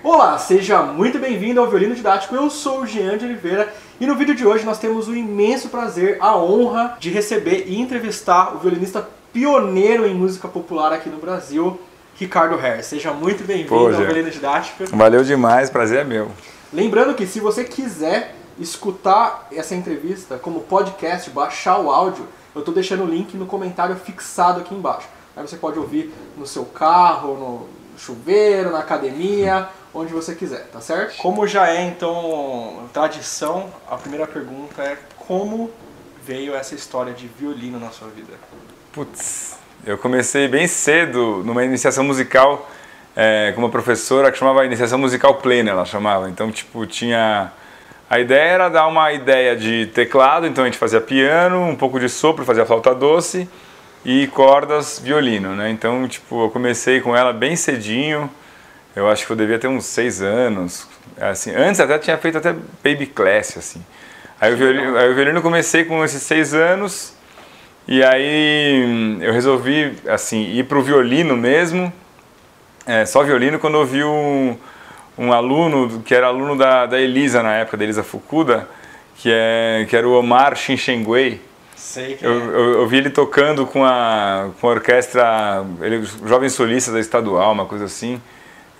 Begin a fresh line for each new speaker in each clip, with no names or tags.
Olá, seja muito bem-vindo ao Violino Didático. Eu sou o Jean de Oliveira e no vídeo de hoje nós temos o imenso prazer, a honra de receber e entrevistar o violinista pioneiro em música popular aqui no Brasil, Ricardo Herr. Seja muito bem-vindo ao Violino Didático.
Valeu demais, prazer é meu.
Lembrando que se você quiser escutar essa entrevista como podcast, baixar o áudio, eu estou deixando o link no comentário fixado aqui embaixo. Aí você pode ouvir no seu carro, no chuveiro, na academia, onde você quiser, tá certo? Como já é então tradição, a primeira pergunta é como veio essa história de violino na sua vida?
Putz, eu comecei bem cedo numa iniciação musical é, com uma professora que chamava Iniciação Musical Plena, ela chamava. Então, tipo, tinha... A ideia era dar uma ideia de teclado, então a gente fazia piano, um pouco de sopro, fazia flauta doce e cordas, violino, né? Então, tipo, eu comecei com ela bem cedinho, eu acho que eu devia ter uns seis anos, assim, antes até tinha feito até baby class, assim. Aí o violino, aí o violino comecei com esses seis anos, e aí eu resolvi, assim, ir pro violino mesmo, é, só violino, quando eu vi um, um aluno, que era aluno da, da Elisa na época, da Elisa Fukuda, que, é, que era o Omar Shinshenguei,
Sei que
eu,
é.
eu, eu, vi ele tocando com a, com a orquestra, ele jovem solista da estadual, uma coisa assim.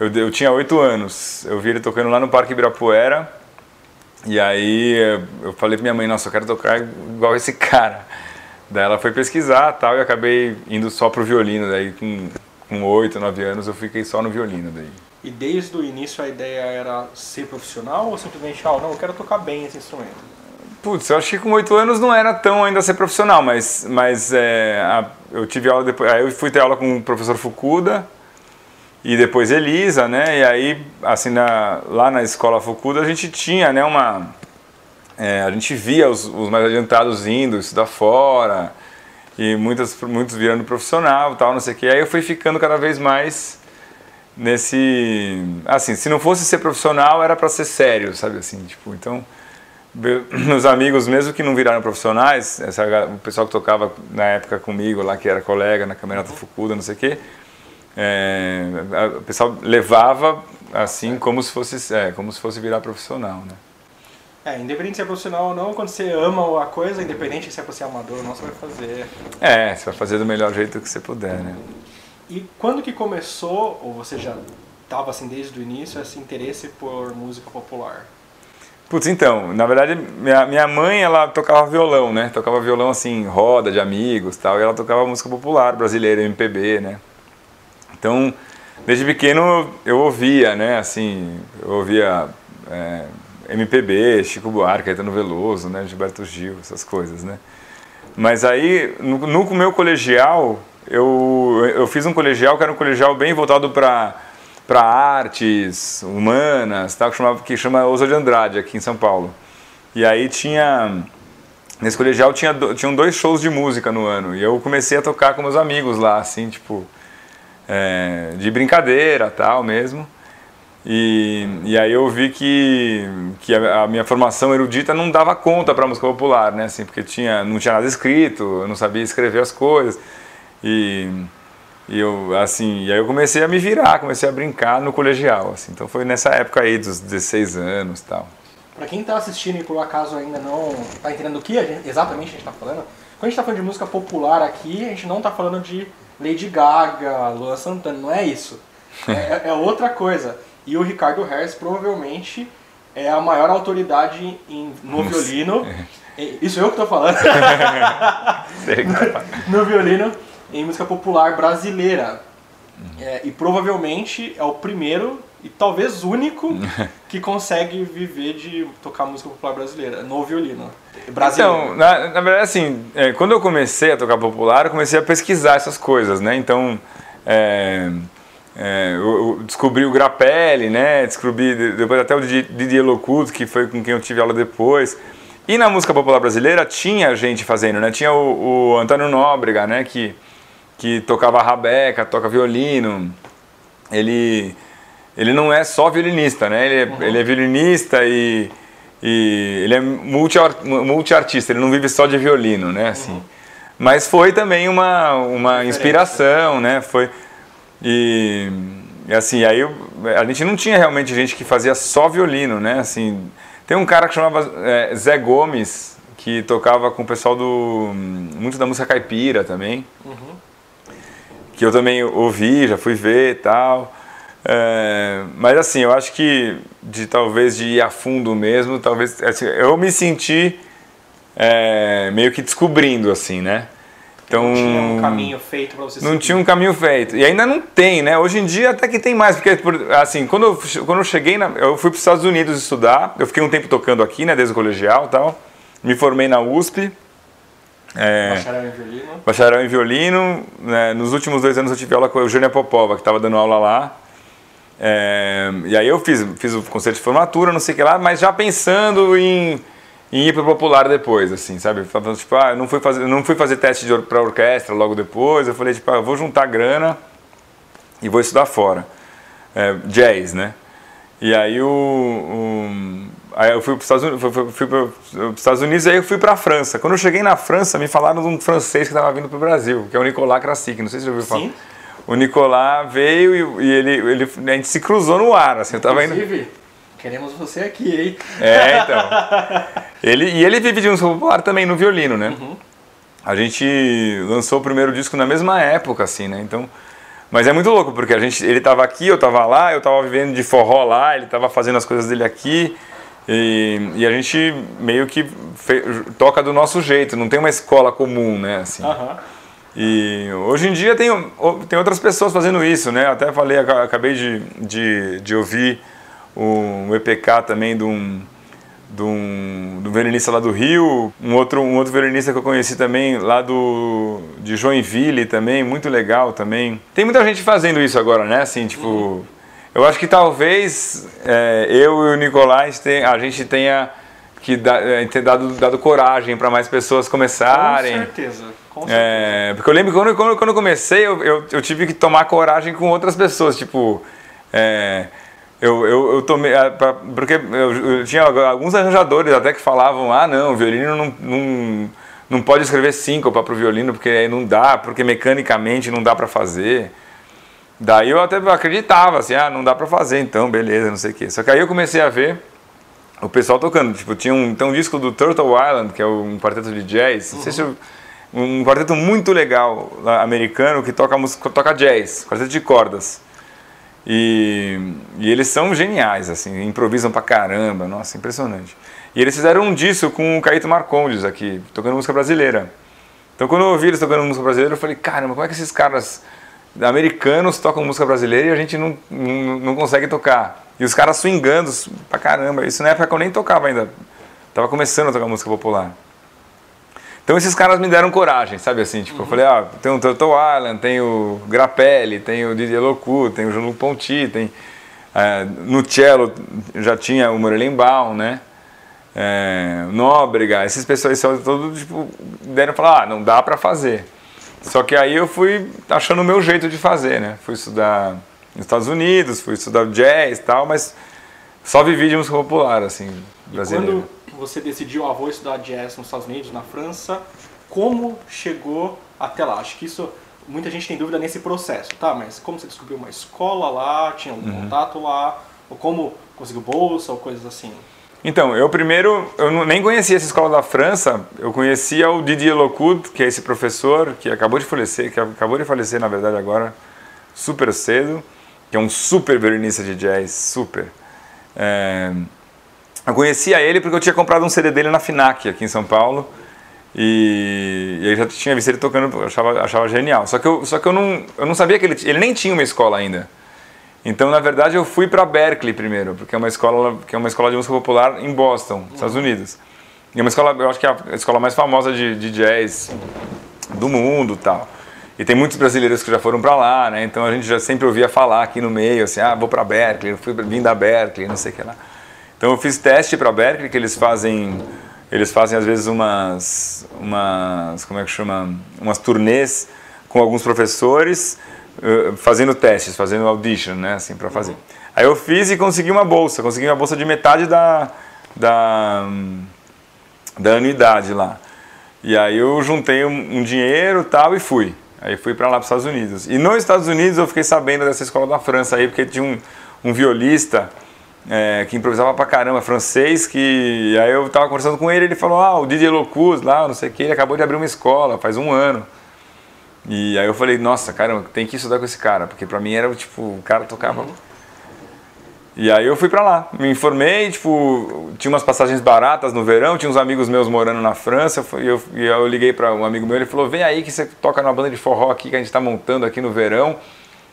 Eu, eu tinha oito anos. Eu vi ele tocando lá no Parque Ibirapuera. E aí eu falei pra minha mãe, nossa, eu quero tocar igual esse cara. Daí ela foi pesquisar tal, e acabei indo só pro violino. Daí com oito, nove anos eu fiquei só no violino. Daí.
E desde o início a ideia era ser profissional ou simplesmente, ah, não, eu quero tocar bem esse instrumento?
Putz, eu acho que com oito anos não era tão ainda ser profissional, mas, mas é, a, eu tive aula depois. Aí eu fui ter aula com o professor Fukuda e depois Elisa, né? E aí, assim, na, lá na escola Fukuda a gente tinha, né, uma. É, a gente via os, os, mais adiantados indo estudar fora e muitas, muitos virando profissional tal, não sei o que. Aí eu fui ficando cada vez mais nesse. Assim, se não fosse ser profissional era para ser sério, sabe assim? Tipo, então meus amigos, mesmo que não viraram profissionais, essa, o pessoal que tocava na época comigo lá, que era colega na Camerata Fukuda, não sei o quê, é, o pessoal levava assim como se fosse, é, como se fosse virar profissional, né?
É, independente se é profissional ou não, quando você ama a coisa, independente se é ser amador ou não, você vai fazer.
É, você vai fazer do melhor jeito que você puder, né?
E quando que começou, ou você já estava assim desde o início, esse interesse por música popular?
Putz, então, na verdade, minha, minha mãe, ela tocava violão, né? Tocava violão, assim, roda de amigos tal, e ela tocava música popular brasileira, MPB, né? Então, desde pequeno eu ouvia, né? Assim, eu ouvia é, MPB, Chico Buarque, Caetano Veloso, né? Gilberto Gil, essas coisas, né? Mas aí, no, no meu colegial, eu, eu fiz um colegial que era um colegial bem voltado para para artes humanas, tal, que, chamava, que chama Ousa de Andrade, aqui em São Paulo. E aí tinha. Nesse colegial tinha, tinham dois shows de música no ano. E eu comecei a tocar com meus amigos lá, assim, tipo. É, de brincadeira tal mesmo. E, e aí eu vi que, que a, a minha formação erudita não dava conta para música popular, né? Assim, porque tinha, não tinha nada escrito, eu não sabia escrever as coisas. E e eu, assim, e aí eu comecei a me virar, comecei a brincar no colegial, assim. Então foi nessa época aí dos 16 anos, tal.
Para quem está assistindo e por acaso ainda não está entendendo o que a gente, exatamente a gente está falando, quando a gente está falando de música popular aqui, a gente não está falando de Lady Gaga, Luan Santana, não é isso. É, é outra coisa. E o Ricardo Harris provavelmente é a maior autoridade em, no Nossa. violino. Isso eu que estou falando. no violino em música popular brasileira. É, e provavelmente é o primeiro e talvez único que consegue viver de tocar música popular brasileira, no violino. Brasileiro.
Então, na, na verdade, assim, é, quando eu comecei a tocar popular, eu comecei a pesquisar essas coisas, né? Então, é, é, eu, eu descobri o Grappelli, né? Descobri depois até o Didier Locuto, que foi com quem eu tive aula depois. E na música popular brasileira tinha gente fazendo, né? Tinha o, o Antônio Nóbrega, né? Que que tocava rabeca, toca violino. Ele, ele não é só violinista, né? Ele é, uhum. ele é violinista e, e ele é multi, multi-artista, ele não vive só de violino, né? Assim. Uhum. Mas foi também uma, uma inspiração, né? Foi, e, e assim, aí eu, a gente não tinha realmente gente que fazia só violino, né? Assim, tem um cara que chamava é, Zé Gomes, que tocava com o pessoal do. muito da música caipira também. Uhum. Que eu também ouvi, já fui ver e tal. É, mas assim, eu acho que de talvez de ir a fundo mesmo, talvez. Assim, eu me senti é, meio que descobrindo, assim, né?
Então, não tinha um caminho feito para você
Não seguir. tinha um caminho feito. E ainda não tem, né? Hoje em dia até que tem mais, porque assim, quando eu, quando eu cheguei, na, eu fui para os Estados Unidos estudar, eu fiquei um tempo tocando aqui, né, desde o colegial e tal. Me formei na USP.
É, bacharel em violino.
Bacharel em violino. Né, nos últimos dois anos eu tive aula com a Eugênia Popova, que estava dando aula lá. É, e aí eu fiz, fiz o concerto de formatura, não sei o que lá, mas já pensando em e ir pro popular depois, assim, sabe? Falando, tipo, ah, não fui fazer, não fui fazer teste para orquestra logo depois. Eu falei, tipo, ah, vou juntar grana e vou estudar fora. É, jazz, né? E aí o, o aí eu fui para os Estados Unidos, fui, fui para os Estados Unidos e aí eu fui para a França. Quando eu cheguei na França, me falaram de um francês que estava vindo para o Brasil, que é o Nicolas Krasik, não sei se você ouviu falar. Sim. O Nicolas veio e, e ele, ele, a gente se cruzou no ar, assim, eu tava
Inclusive, indo... Queremos você aqui, hein?
É, então. ele, e ele vive de música popular também no violino, né? Uhum. A gente lançou o primeiro disco na mesma época, assim, né? Então, mas é muito louco, porque a gente, ele estava aqui, eu estava lá, eu estava vivendo de forró lá, ele estava fazendo as coisas dele aqui. E, e a gente meio que fe, toca do nosso jeito, não tem uma escola comum, né? Assim. Uhum. E hoje em dia tem, tem outras pessoas fazendo isso, né? Até falei, acabei de, de, de ouvir um EPK também de um, de um, de um violinista lá do Rio, um outro, um outro violinista que eu conheci também lá do, de Joinville também, muito legal também. Tem muita gente fazendo isso agora, né? Assim, tipo, eu acho que talvez é, eu e o Nicolás tem, a gente tenha que é, ter dado, dado coragem para mais pessoas começarem.
Com certeza.
É, porque eu lembro que quando, quando, quando eu comecei, eu, eu, eu, tive que tomar coragem com outras pessoas, tipo. É, eu, eu, eu tomei. Ah, porque eu, eu, tinha alguns arranjadores até que falavam: ah, não, o violino não, não, não pode escrever síncopa para o violino, porque não dá, porque mecanicamente não dá para fazer. Daí eu até acreditava, assim, ah, não dá para fazer, então, beleza, não sei o quê. Só que aí eu comecei a ver o pessoal tocando. Tipo, tinha um, tem um disco do Turtle Island, que é um quarteto de jazz, não sei se eu, um quarteto muito legal americano que toca, música, toca jazz, quarteto de cordas. E, e, eles são geniais, assim, improvisam pra caramba, nossa, impressionante. E eles fizeram um disso com o Caíto Marcondes aqui, tocando música brasileira. Então quando eu ouvi eles tocando música brasileira, eu falei, caramba, como é que esses caras americanos tocam música brasileira e a gente não, não, não consegue tocar? E os caras swingando pra caramba, isso na época que eu nem tocava ainda, tava começando a tocar música popular. Então esses caras me deram coragem, sabe assim? Tipo, uhum. eu falei, ah, tem o Turtle Island, tem o Grappelli, tem o Didier Locu, tem o Jean-Luc Ponty, tem... É, no cello já tinha o Morelenbaum, né? É, Nóbrega, esses pessoas todos tipo, deram falar, ah, não dá para fazer. Só que aí eu fui achando o meu jeito de fazer, né? Fui estudar nos Estados Unidos, fui estudar jazz e tal, mas só vivi de música popular, assim, brasileira
você decidiu, ah, vou estudar jazz nos Estados Unidos, na França, como chegou até lá? Acho que isso, muita gente tem dúvida nesse processo, tá? Mas como você descobriu uma escola lá, tinha um uhum. contato lá, ou como conseguiu bolsa, ou coisas assim?
Então, eu primeiro, eu nem conhecia essa escola da França, eu conhecia o Didier Locut, que é esse professor que acabou de falecer, que acabou de falecer na verdade agora, super cedo, que é um super violinista de jazz, super. É, eu conhecia ele porque eu tinha comprado um CD dele na FINAC, aqui em São Paulo. E, e aí já tinha visto ele tocando, eu achava, achava genial. Só que, eu, só que eu, não, eu não sabia que ele, ele nem tinha uma escola ainda. Então, na verdade, eu fui para Berkeley primeiro, porque é uma escola que é uma escola de música popular em Boston, Estados uhum. Unidos. E é uma escola, eu acho que é a escola mais famosa de, de jazz do mundo, tal. E tem muitos brasileiros que já foram para lá, né? Então a gente já sempre ouvia falar aqui no meio, assim, ah, vou para Berkeley, fui vim da Berkeley, não sei o que lá. Então eu fiz teste para Berkeley que eles fazem eles fazem às vezes umas umas como é que chama umas turnês com alguns professores uh, fazendo testes, fazendo audition, né, assim para fazer. Aí eu fiz e consegui uma bolsa, consegui uma bolsa de metade da da da anuidade lá. E aí eu juntei um, um dinheiro tal e fui. Aí fui para lá, para os Estados Unidos. E nos Estados Unidos eu fiquei sabendo dessa escola da França aí, porque tinha um, um violista é, que improvisava pra caramba, francês, que aí eu tava conversando com ele, ele falou, ah, o Didier Locus lá, não sei o que, ele acabou de abrir uma escola, faz um ano. E aí eu falei, nossa, caramba, tem que estudar com esse cara, porque pra mim era tipo, o cara tocava... Uhum. E aí eu fui pra lá, me informei, tipo, tinha umas passagens baratas no verão, tinha uns amigos meus morando na França, e eu, eu, eu liguei para um amigo meu, ele falou, vem aí que você toca numa banda de forró aqui que a gente tá montando aqui no verão.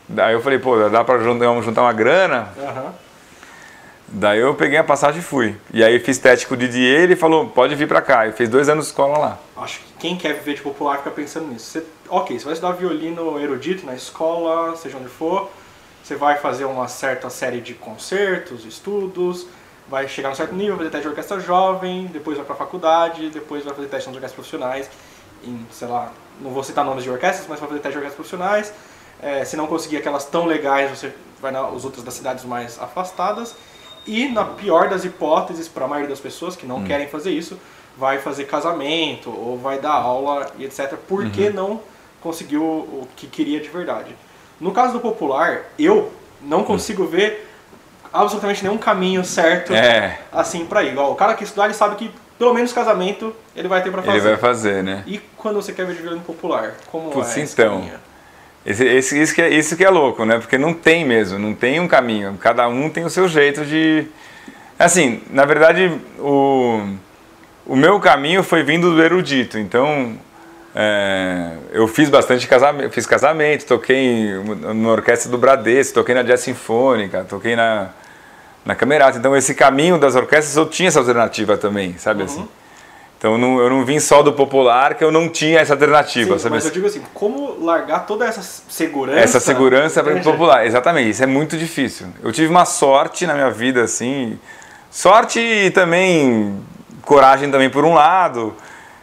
Daí eu falei, pô, dá pra juntar uma grana? Uhum. Daí eu peguei a passagem e fui. E aí fiz teste com o Didier ele falou, pode vir pra cá. E fez dois anos de escola lá.
Acho que quem quer viver de popular fica pensando nisso. Você, ok, você vai estudar violino erudito na escola, seja onde for você vai fazer uma certa série de concertos, estudos, vai chegar a um certo nível, fazer teste de orquestra jovem, depois vai para a faculdade, depois vai fazer teste nas orquestras profissionais, em, sei lá, não vou citar nomes de orquestras, mas vai fazer teste de orquestras profissionais. É, se não conseguir aquelas tão legais, você vai nas outras das cidades mais afastadas. E na pior das hipóteses, para a maioria das pessoas que não hum. querem fazer isso, vai fazer casamento ou vai dar aula e etc. Porque uhum. não conseguiu o que queria de verdade. No caso do popular, eu não consigo hum. ver absolutamente nenhum caminho certo é. assim para ir. Igual, o cara que estudar, ele sabe que pelo menos casamento ele vai ter para fazer.
Ele vai fazer, né?
E quando você quer ver de violino popular, como
Putz,
é
então. Esse, esse, isso, que é, isso que é louco, né? Porque não tem mesmo, não tem um caminho. Cada um tem o seu jeito de. Assim, na verdade, o, o meu caminho foi vindo do erudito. Então, é, eu fiz bastante casamento, fiz casamento, toquei na orquestra do Bradesco, toquei na Jazz Sinfônica, toquei na, na Camerata. Então esse caminho das orquestras eu tinha essa alternativa também, sabe uhum. assim? Então eu não, eu não vim só do popular que eu não tinha essa alternativa,
Sim,
sabe?
Mas eu digo assim, como largar toda essa segurança?
Essa segurança para o popular, exatamente. Isso é muito difícil. Eu tive uma sorte na minha vida assim, sorte e também coragem também por um lado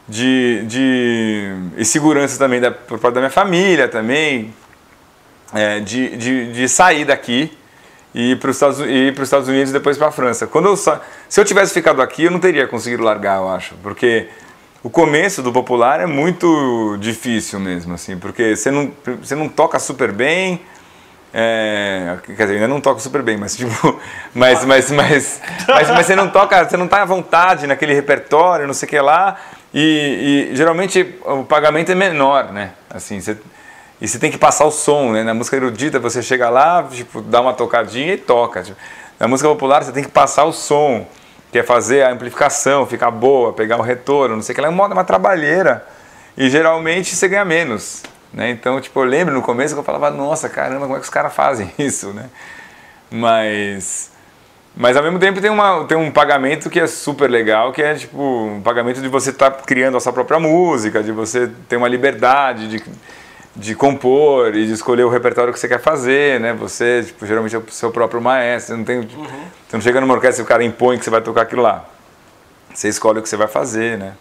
de, de e segurança também da, por parte da minha família também, é, de, de, de sair daqui e para os Estados, Estados Unidos e depois para a França. Quando eu, se eu tivesse ficado aqui, eu não teria conseguido largar, eu acho, porque o começo do popular é muito difícil mesmo, assim, porque você não, você não toca super bem, é, quer dizer, ainda não toca super bem, mas tipo, mas, mas, mas, mas, mas, você não toca, você não está à vontade naquele repertório, não sei o que lá, e, e, geralmente o pagamento é menor, né? Assim, você, e você tem que passar o som, né? Na música erudita você chega lá, tipo, dá uma tocadinha e toca. Tipo, na música popular você tem que passar o som, que é fazer a amplificação, ficar boa, pegar o retorno, não sei o que lá, é uma, uma trabalheira. E geralmente você ganha menos, né? Então, tipo, eu lembro no começo que eu falava, nossa, caramba, como é que os caras fazem isso, né? Mas mas ao mesmo tempo tem, uma, tem um pagamento que é super legal, que é tipo um pagamento de você estar tá criando a sua própria música, de você ter uma liberdade de, de compor e de escolher o repertório que você quer fazer, né? Você, tipo, geralmente é o seu próprio maestro, você não, tem, uhum. você não chega numa orquestra e o cara impõe que você vai tocar aquilo lá. Você escolhe o que você vai fazer, né?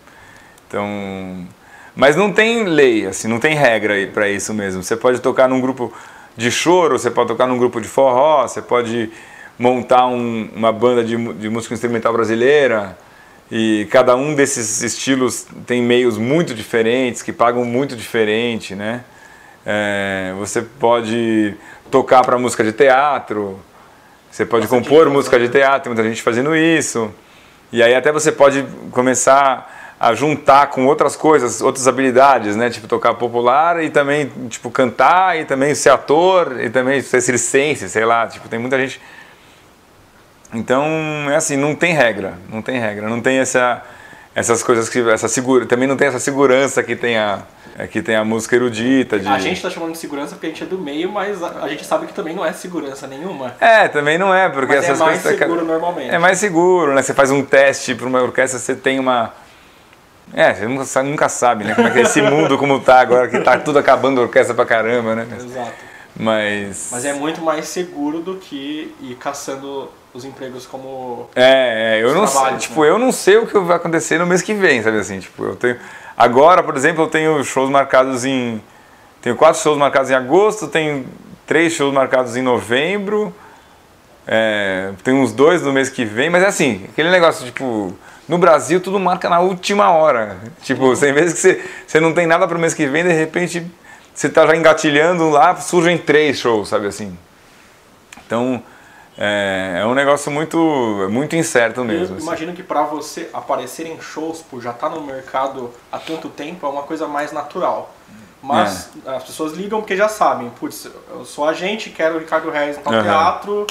Então... Mas não tem lei, assim, não tem regra para isso mesmo. Você pode tocar num grupo de choro, você pode tocar num grupo de forró, você pode montar um, uma banda de, de música instrumental brasileira e cada um desses estilos tem meios muito diferentes que pagam muito diferente, né? É, você pode tocar para música de teatro, você pode Nossa, compor música de teatro, tem muita gente fazendo isso. E aí até você pode começar a juntar com outras coisas, outras habilidades, né? Tipo tocar popular e também tipo cantar e também ser ator e também ser circense, sei lá, tipo tem muita gente então, é assim, não tem regra, não tem regra, não tem essa, essas coisas que essa segura, também não tem essa segurança que tem a é, que tem a música erudita. De...
A gente está chamando de segurança porque a gente é do meio, mas a, a, gente sabe que também não é segurança nenhuma.
É, também não é, porque
mas
essas
é mais
coisas.
seguro normalmente.
É mais seguro, né? Você faz um teste para uma orquestra, você tem uma. É, você nunca, nunca sabe, né? Como é que é esse mundo como tá agora, que tá tudo acabando a orquestra pra caramba, né?
Exato.
Mas.
Mas é muito mais seguro do que ir caçando os empregos como
é, é eu não sei, tipo, né? eu não sei o que vai acontecer no mês que vem, sabe assim, tipo, eu tenho agora, por exemplo, eu tenho shows marcados em tenho quatro shows marcados em agosto, tenho três shows marcados em novembro, é, tem uns dois no mês que vem, mas é assim, aquele negócio, tipo, no Brasil tudo marca na última hora. Tipo, uhum. tem vezes que você, você não tem nada para o mês que vem, de repente você está já engatilhando lá, surgem três shows, sabe assim. Então, é, é um negócio muito, muito incerto mesmo.
Eu assim. imagino que para você aparecer em shows, por já estar tá no mercado há tanto tempo, é uma coisa mais natural. Mas é. as pessoas ligam porque já sabem, putz, eu sou agente, quero o Ricardo Reis no uhum. teatro,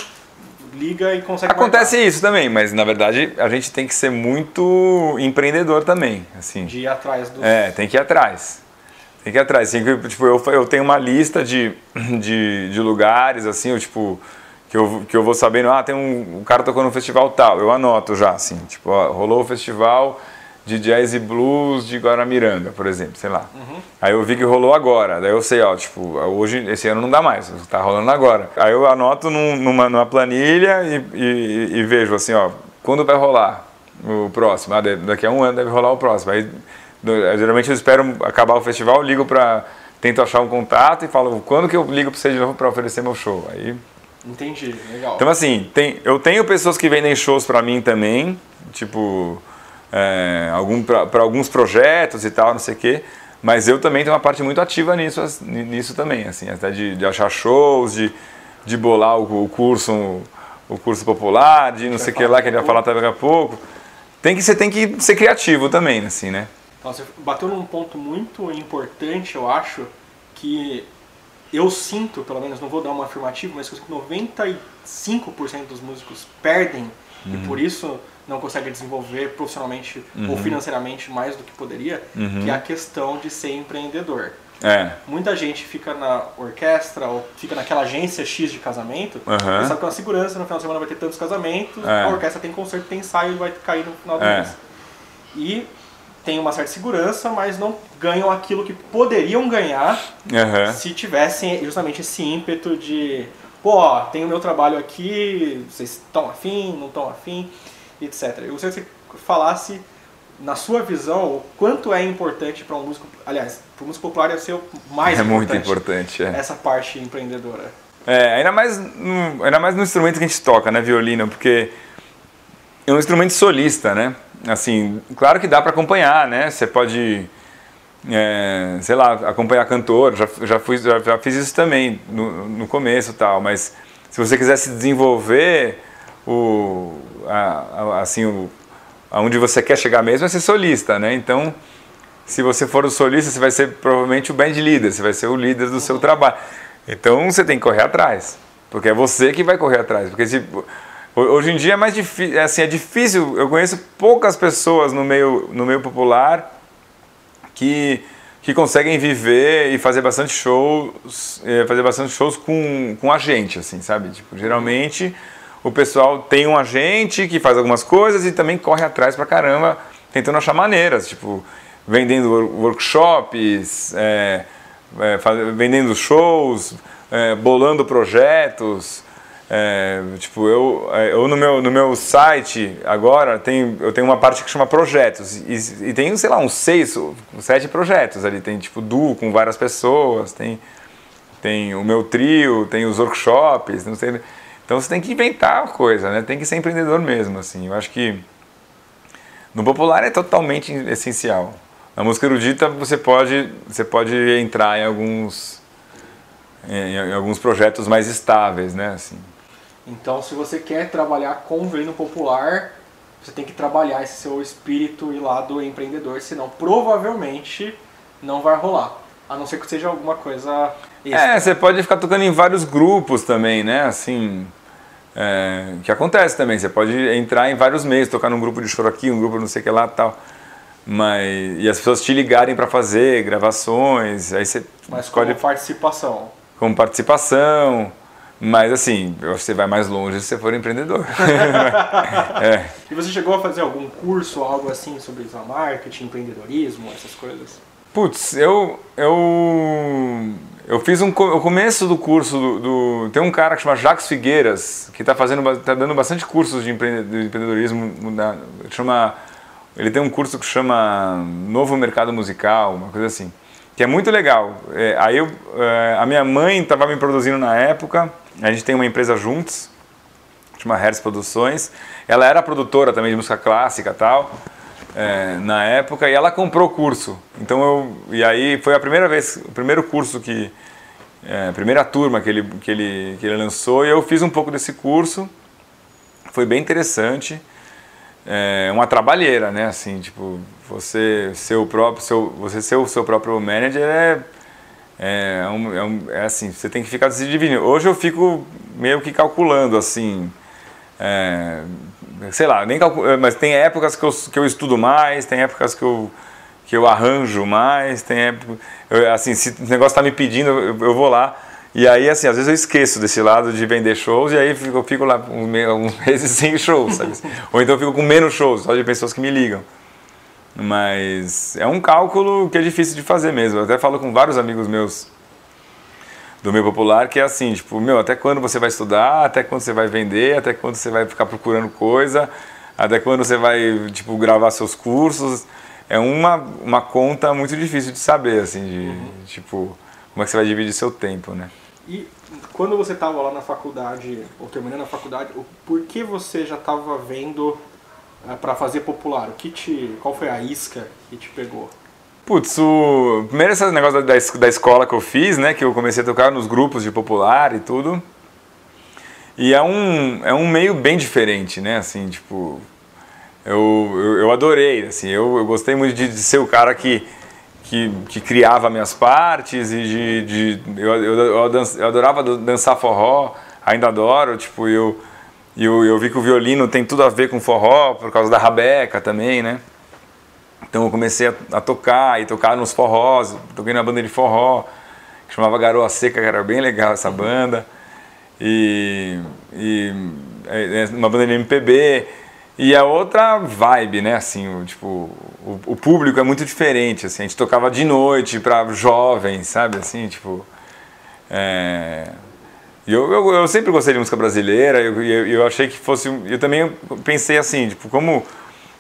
liga e consegue
Acontece marcar. isso também, mas na verdade a gente tem que ser muito empreendedor também, assim.
De ir atrás dos...
É, tem que ir atrás. Tem que ir atrás. Assim, tipo, eu, eu tenho uma lista de, de, de lugares, assim, eu, tipo, que eu, que eu vou sabendo, ah, tem um, um cara tocando no festival tal, eu anoto já, assim, tipo, ó, rolou o festival de jazz e blues de Guaramiranga, por exemplo, sei lá. Uhum. Aí eu vi que rolou agora, daí eu sei, ó, tipo, hoje, esse ano não dá mais, tá rolando agora. Aí eu anoto num, numa, numa planilha e, e, e, vejo assim, ó, quando vai rolar o próximo? Ah, daqui a um ano deve rolar o próximo. Aí geralmente eu espero acabar o festival, ligo para tento achar um contato e falo quando que eu ligo para você de novo para oferecer meu show. Aí
Entendi, legal.
Então assim, tem, eu tenho pessoas que vendem shows para mim também, tipo é, algum, para alguns projetos e tal, não sei o quê. Mas eu também tenho uma parte muito ativa nisso, nisso também, assim, até de, de achar shows, de, de bolar o, o curso o curso popular, de não sei o que lá, que a gente vai falar daqui a pouco. Tem que, você tem que ser criativo também, assim, né?
Então, você bateu num ponto muito importante, eu acho, que eu sinto, pelo menos, não vou dar uma afirmativa, mas que 95% dos músicos perdem uhum. e por isso não consegue desenvolver profissionalmente uhum. ou financeiramente mais do que poderia, uhum. que é a questão de ser empreendedor.
É.
Muita gente fica na orquestra ou fica naquela agência X de casamento, uhum. sabe que é uma segurança, no final de semana vai ter tantos casamentos, é. a orquestra tem concerto, tem ensaio e vai cair no final do é. mês. E tem uma certa segurança, mas não ganham aquilo que poderiam ganhar se tivessem justamente esse ímpeto de, pô, tem o meu trabalho aqui, vocês estão afim, não estão afim etc. Eu gostaria que você falasse, na sua visão, o quanto é importante para um músico, aliás, para o músico popular é ser o mais
é
importante.
muito importante, é.
Essa parte empreendedora.
É, ainda mais, no, ainda mais no instrumento que a gente toca, né, violino, porque é um instrumento solista, né? Assim, claro que dá para acompanhar, né? Você pode, é, sei lá, acompanhar cantor, já, já, fui, já, já fiz isso também no, no começo tal, mas se você quiser se desenvolver, o, a, a, assim, o, aonde você quer chegar mesmo é ser solista, né? Então, se você for o solista, você vai ser provavelmente o band leader, você vai ser o líder do seu trabalho. Então, você tem que correr atrás, porque é você que vai correr atrás. Porque se, hoje em dia é mais difícil, é assim, é difícil. Eu conheço poucas pessoas no meio, no meio popular que que conseguem viver e fazer bastante shows, eh, fazer bastante shows com, com a gente, assim, sabe? Tipo, geralmente o pessoal tem um agente que faz algumas coisas e também corre atrás pra caramba, tentando achar maneiras, tipo, vendendo workshops, é, é, vendendo shows, é, bolando projetos. É, tipo, eu, é, eu no, meu, no meu site agora tem, eu tenho uma parte que chama projetos e, e tem, sei lá, uns seis, sete projetos ali. Tem tipo duo com várias pessoas, tem, tem o meu trio, tem os workshops, não sei. Então você tem que inventar coisa, né? Tem que ser empreendedor mesmo, assim. Eu acho que no popular é totalmente essencial. Na música erudita você pode, você pode entrar em alguns, em, em alguns projetos mais estáveis, né? Assim.
Então, se você quer trabalhar com o popular, você tem que trabalhar esse seu espírito e lado empreendedor, senão provavelmente não vai rolar. A não ser que seja alguma coisa
extra. É, você pode ficar tocando em vários grupos também, né? Assim, é, que acontece também, você pode entrar em vários meios, tocar num grupo de choro aqui, um grupo não sei o que lá tal. Mas, e as pessoas te ligarem para fazer gravações, aí você
Mas escolhe. Com participação.
Com participação. Mas assim, você vai mais longe se você for empreendedor.
é. E você chegou a fazer algum curso, algo assim sobre marketing, empreendedorismo, essas coisas?
Putz, eu, eu eu fiz um, o começo do curso do, do, Tem um cara que chama Jacques Figueiras, que está fazendo tá dando bastante cursos de, empreendedorismo. Na, chama, ele tem um curso que chama Novo Mercado Musical, uma coisa assim. Que é muito legal. É, aí eu, é, a minha mãe estava me produzindo na época, a gente tem uma empresa juntos, chama Hertz Produções. Ela era produtora também de música clássica tal. é, na época e ela comprou o curso. Então eu e aí foi a primeira vez, o primeiro curso que é, primeira turma que ele, que, ele, que ele lançou e eu fiz um pouco desse curso. Foi bem interessante. É uma trabalheira, né? Assim, tipo, você ser o próprio, seu, você ser o seu próprio manager é, é, um, é, um, é assim, você tem que ficar se dividindo. Hoje eu fico meio que calculando, assim, é, sei lá, nem calculo, mas tem épocas que eu, que eu estudo mais, tem épocas que eu que eu arranjo mais, tem época, eu, assim, se o negócio está me pedindo, eu, eu, vou lá. E aí, assim, às vezes eu esqueço desse lado de vender shows e aí eu fico lá uns meses sem shows, sabe? Ou então eu fico com menos shows, só de pessoas que me ligam. Mas é um cálculo que é difícil de fazer mesmo. Eu até falo com vários amigos meus do meio popular que é assim, tipo, meu, até quando você vai estudar, até quando você vai vender, até quando você vai ficar procurando coisa, até quando você vai, tipo, gravar seus cursos é uma, uma conta muito difícil de saber, assim, de, uhum. tipo, como é que você vai dividir seu tempo, né?
E quando você estava lá na faculdade, ou terminando a faculdade, por que você já estava vendo para fazer popular? O que te, qual foi a isca que te pegou?
Putz, o primeiro esse negócio da, da escola que eu fiz, né, que eu comecei a tocar nos grupos de popular e tudo. E é um, é um meio bem diferente, né, assim, tipo, eu, eu, eu adorei, assim, eu, eu gostei muito de, de, ser o cara que, que, que criava minhas partes e de, de eu, eu, eu, adorava dançar forró, ainda adoro, tipo, eu, eu, eu vi que o violino tem tudo a ver com forró, por causa da rabeca também, né? Então eu comecei a, a tocar e tocar nos forrós, toquei na banda de forró, que chamava Garoa Seca, que era bem legal essa banda, e, e é, é uma banda de MPB, e é outra vibe, né? Assim, o, tipo, o, o, público é muito diferente. Assim, a gente tocava de noite para jovens, sabe? Assim, tipo. É... Eu, eu, eu, sempre gostei de música brasileira. Eu, eu, eu, achei que fosse. Eu também pensei assim, tipo, como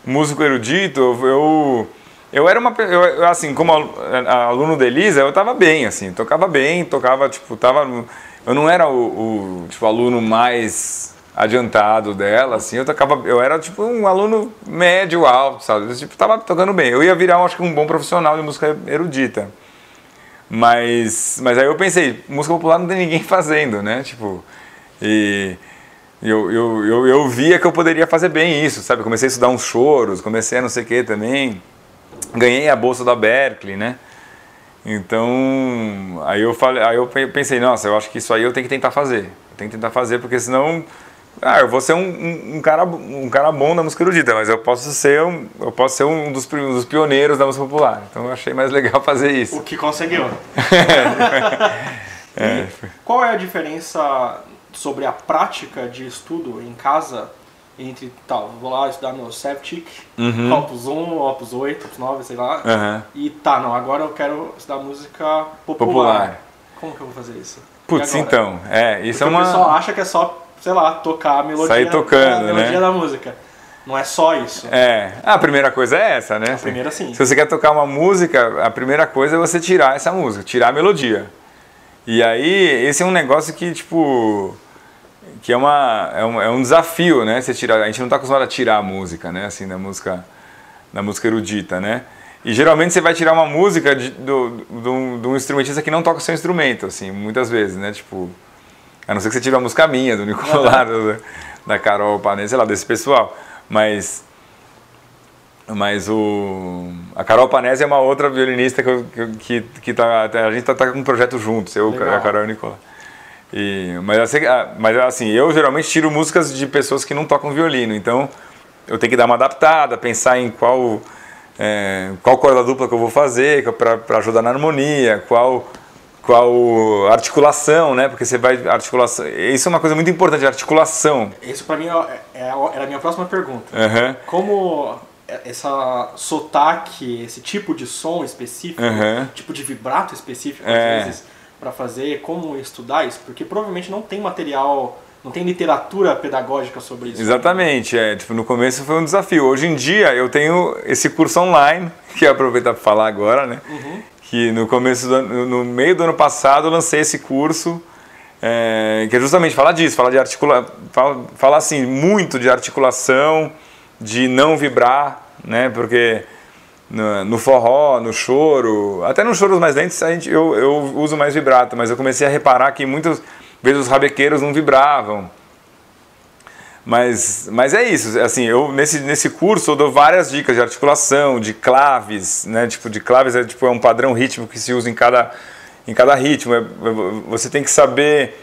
músico erudito, eu eu era uma eu, assim como aluno da Elisa eu estava bem assim tocava bem tocava tipo tava eu não era o, o tipo aluno mais adiantado dela, assim, eu tocava, eu era tipo um aluno médio alto, sabe? Eu, tipo, tava tocando bem. Eu ia virar, acho que um bom profissional de música erudita. Mas, mas aí eu pensei, música popular não tem ninguém fazendo, né? Tipo, e eu, eu, eu, eu via que eu poderia fazer bem isso, sabe? Comecei a estudar uns choros, comecei a não sei o que também. Ganhei a bolsa da Berkeley, né? Então, aí eu falei, aí eu pensei, nossa, eu acho que isso aí eu tenho que tentar fazer. Eu tenho que tentar fazer porque senão ah, eu vou ser um, um, um, cara, um cara bom na música erudita, mas eu posso ser um, eu posso ser um dos, um dos pioneiros da música popular. Então eu achei mais legal fazer isso.
O que conseguiu. é. Qual é a diferença sobre a prática de estudo em casa entre tal, vou lá estudar no Septic, uhum. Opus 1, Opus 8, Opus 9, sei lá, uhum. e tá, não, agora eu quero estudar música popular. popular. Como que eu vou fazer isso?
Putz, então, é, isso Porque é uma...
o pessoal acha que é só sei lá, tocar a melodia,
Sair tocando,
a melodia
né?
da música. Não é só isso.
É, a primeira coisa é essa, né?
A primeira sim.
Se você quer tocar uma música, a primeira coisa é você tirar essa música, tirar a melodia. E aí, esse é um negócio que, tipo, que é, uma, é, um, é um desafio, né? Você tirar, a gente não está acostumado a tirar a música, né? Assim, da música, da música erudita, né? E geralmente você vai tirar uma música de, do, do, do um instrumentista que não toca o seu instrumento, assim, muitas vezes, né? Tipo, a não ser que você tire uma música minha, do Nicolau, da Carol Panese, sei lá, desse pessoal. Mas. Mas o. A Carol Panese é uma outra violinista que, que, que tá, a gente tá, tá com um projeto juntos, eu, Legal. a Carol e o Nicolau. E, mas, assim, mas assim, eu geralmente tiro músicas de pessoas que não tocam violino, então eu tenho que dar uma adaptada, pensar em qual, é, qual corda dupla que eu vou fazer para ajudar na harmonia, qual qual articulação, né? Porque você vai articulação. Isso é uma coisa muito importante, articulação.
Isso para mim é, é, era a minha próxima pergunta.
Uhum.
Como essa sotaque, esse tipo de som específico,
uhum.
tipo de vibrato específico às é. vezes para fazer, como estudar isso? Porque provavelmente não tem material não tem literatura pedagógica sobre isso.
Exatamente, é, tipo, no começo foi um desafio. Hoje em dia eu tenho esse curso online, que eu aproveitar para falar agora, né?
Uhum
que no começo do, no meio do ano passado eu lancei esse curso é, que é justamente falar disso, falar de articula, falar assim muito de articulação, de não vibrar, né? Porque no, no, forró, no choro, até nos choros mais lentos a gente, eu, eu uso mais vibrato, mas eu comecei a reparar que muitas vezes os rabequeiros não vibravam. Mas, mas é isso, assim, eu nesse, nesse curso eu dou várias dicas de articulação, de claves, né? Tipo, de claves é, tipo, é um padrão rítmico que se usa em cada, em cada ritmo. É, você tem que saber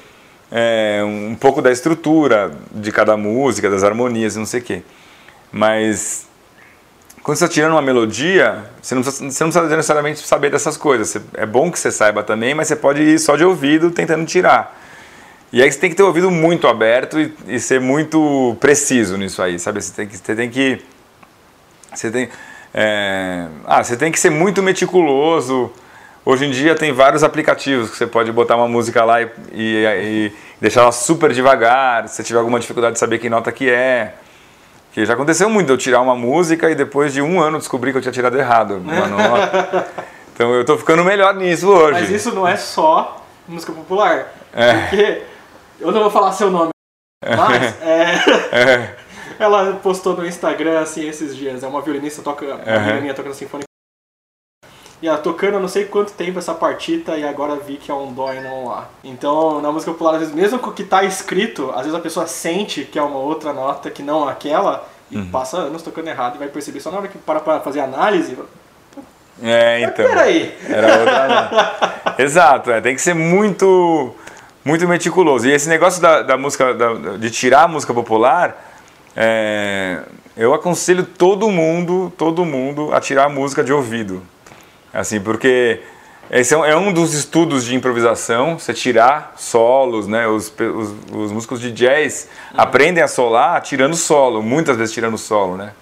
é, um pouco da estrutura de cada música, das harmonias, não sei o quê. Mas quando você está tirando uma melodia, você não, precisa, você não precisa necessariamente saber dessas coisas. É bom que você saiba também, mas você pode ir só de ouvido tentando tirar. E aí você tem que ter o ouvido muito aberto e, e ser muito preciso nisso aí, sabe? Você tem que, você tem que, você tem, é, ah, você tem que ser muito meticuloso. Hoje em dia tem vários aplicativos que você pode botar uma música lá e, e, e deixar ela super devagar. Se você tiver alguma dificuldade de saber que nota que é, que já aconteceu muito, eu tirar uma música e depois de um ano descobrir que eu tinha tirado errado uma nota. Então eu estou ficando melhor nisso hoje.
Mas isso não é só música popular, é. porque eu não vou falar seu nome, mas é, é. ela postou no Instagram assim esses dias. É uma violinista toca, uma violininha tocando sinfônica. E ela tocando não sei quanto tempo essa partita e agora vi que é um dó e não um lá. Então, na música popular, às vezes, mesmo com o que está escrito, às vezes a pessoa sente que é uma outra nota que não aquela e uhum. passa anos tocando errado e vai perceber só na hora que para para fazer análise.
É, então. Mas
peraí.
Era outra. Exato, é, tem que ser muito muito meticuloso. E esse negócio da, da música, da, de tirar a música popular, é, eu aconselho todo mundo, todo mundo a tirar a música de ouvido. Assim, porque esse é um é dos estudos de improvisação, você tirar solos, né? Os, os, os músicos de jazz uhum. aprendem a solar tirando solo, muitas vezes tirando solo, né?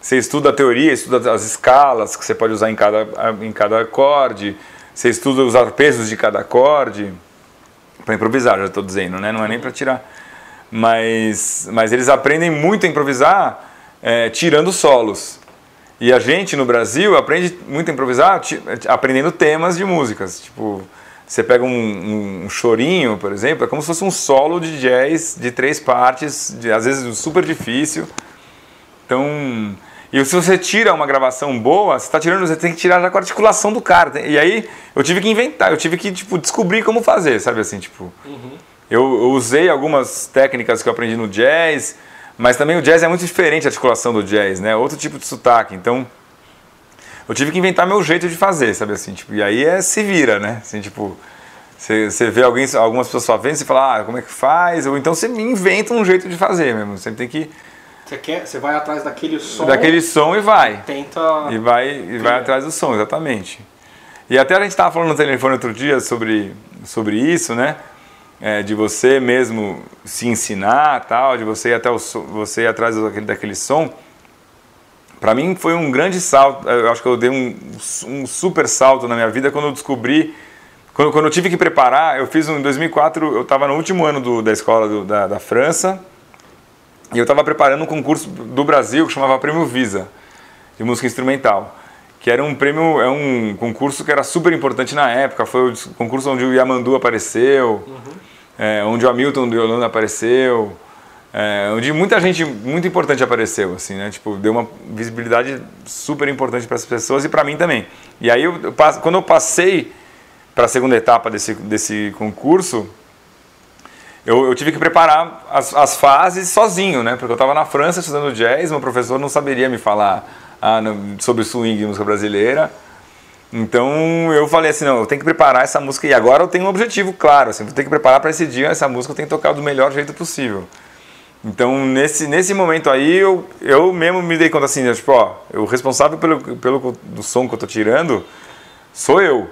Você estuda a teoria, estuda as escalas que você pode usar em cada, em cada acorde, você estuda os arpejos de cada acorde para improvisar, já estou dizendo, né? Não é nem para tirar. Mas, mas eles aprendem muito a improvisar é, tirando solos. E a gente no Brasil aprende muito a improvisar aprendendo temas de músicas. Tipo, você pega um, um, chorinho, por exemplo, é como se fosse um solo de jazz de três partes, de, às vezes super difícil. Então, e se você tira uma gravação boa, você está tirando, você tem que tirar já com a articulação do cara. E aí eu tive que inventar, eu tive que tipo, descobrir como fazer, sabe assim, tipo. Uhum. Eu, eu, usei algumas técnicas que eu aprendi no jazz, mas também o jazz é muito diferente a articulação do jazz, né? Outro tipo de sotaque. Então eu tive que inventar meu jeito de fazer, sabe assim, tipo, e aí é se vira, né? Assim, tipo, você, vê alguém, algumas pessoas fazendo, você fala, ah, como é que faz? Ou então você inventa um jeito de fazer mesmo. Você tem que
você quer, você vai atrás daquele som.
Daquele som e vai.
Tenta.
E vai, e vai atrás do som, exatamente. E até a gente estava falando no telefone outro dia sobre, sobre isso, né? É, de você mesmo se ensinar, tal, de você ir até o você ir atrás daquele, daquele som. Para mim foi um grande salto. Eu acho que eu dei um, um super salto na minha vida quando eu descobri quando, quando eu tive que preparar, eu fiz um, em 2004, eu estava no último ano do, da escola do, da, da França, e eu estava preparando um concurso do Brasil que chamava Prêmio Visa, de música instrumental. Que era um prêmio, é um concurso que era super importante na época. Foi o concurso onde o Yamandu apareceu, uhum. é, onde o Hamilton do Yolanda apareceu, é, onde muita gente muito importante apareceu, assim, né? Tipo, deu uma visibilidade super importante para as pessoas e para mim também. E aí, eu, quando eu passei para a segunda etapa desse, desse concurso, eu, eu, tive que preparar as, as, fases sozinho, né? Porque eu estava na França estudando jazz, meu professor não saberia me falar ah, sobre swing e música brasileira. Então eu falei assim, não, eu tenho que preparar essa música e agora eu tenho um objetivo claro, assim, vou ter que preparar para esse dia essa música eu tenho que tocar do melhor jeito possível. Então nesse, nesse momento aí eu, eu mesmo me dei conta assim, tipo, ó, o responsável pelo, pelo do som que eu tô tirando sou eu.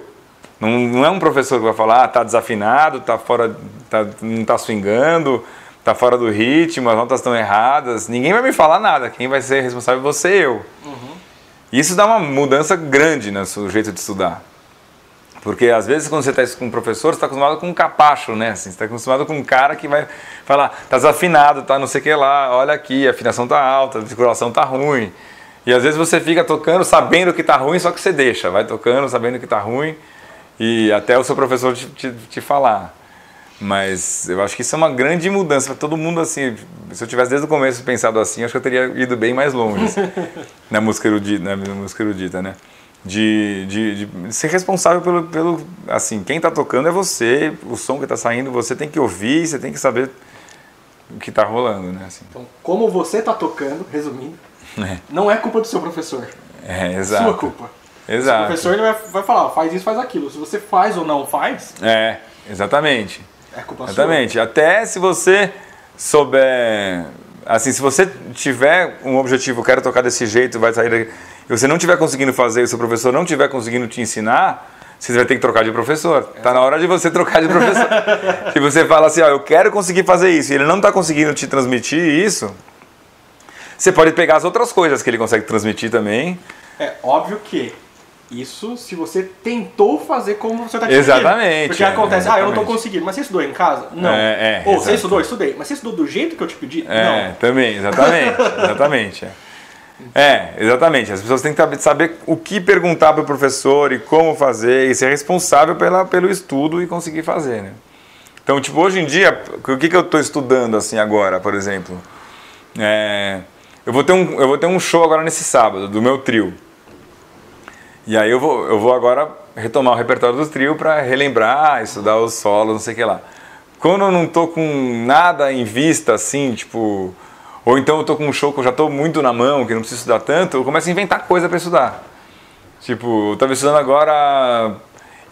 Não, não é um professor que vai falar, ah, tá desafinado, tá fora, tá, não tá swingando, tá fora do ritmo, as notas estão erradas. Ninguém vai me falar nada. Quem vai ser responsável é você e eu. Uhum. Isso dá uma mudança grande no seu jeito de estudar. Porque às vezes quando você está com um professor, você está acostumado com um capacho, né? Assim, você está acostumado com um cara que vai falar, tá desafinado, tá não sei o que lá, olha aqui, a afinação tá alta, a articulação tá ruim. E às vezes você fica tocando sabendo que tá ruim, só que você deixa, vai tocando sabendo que tá ruim e até o seu professor te, te, te falar. Mas eu acho que isso é uma grande mudança para todo mundo assim. Se eu tivesse desde o começo pensado assim, acho que eu teria ido bem mais longe assim, na música erudita, na música erudita, né? De, de, de, ser responsável pelo, pelo assim, quem está tocando é você, o som que está saindo, você tem que ouvir, você tem que saber o que está rolando, né? Assim.
Então, como você está tocando, resumindo, é. não é culpa do seu professor.
É, exato.
Sua culpa.
Exato.
O professor ele vai, vai falar, faz isso, faz aquilo. Se você faz ou não faz.
É, exatamente.
É culpa
exatamente.
sua.
Até se você souber. Assim, se você tiver um objetivo, quero tocar desse jeito, vai sair daqui, e você não estiver conseguindo fazer, e o seu professor não estiver conseguindo te ensinar, você vai ter que trocar de professor. Está na hora de você trocar de professor. se você fala assim, ó, eu quero conseguir fazer isso, e ele não está conseguindo te transmitir isso, você pode pegar as outras coisas que ele consegue transmitir também.
É óbvio que isso se você tentou fazer como você está
querendo. Exatamente.
Porque
é,
acontece,
exatamente.
ah, eu não estou conseguindo. Mas você estudou em casa? Não.
É, é,
Ou você estudou? Estudei. Mas você estudou do jeito que eu te pedi?
É,
não.
também, exatamente. exatamente. É. é. exatamente. As pessoas têm que saber o que perguntar para o professor e como fazer e ser responsável pela, pelo estudo e conseguir fazer, né? Então, tipo, hoje em dia, o que, que eu estou estudando assim agora, por exemplo? É, eu, vou ter um, eu vou ter um show agora nesse sábado, do meu trio. E aí eu vou, eu vou agora retomar o repertório do trio para relembrar, estudar os solos, não sei o que lá. Quando eu não tô com nada em vista, assim, tipo... Ou então eu tô com um show que eu já tô muito na mão, que não preciso estudar tanto, eu começo a inventar coisa para estudar. Tipo, eu tava estudando agora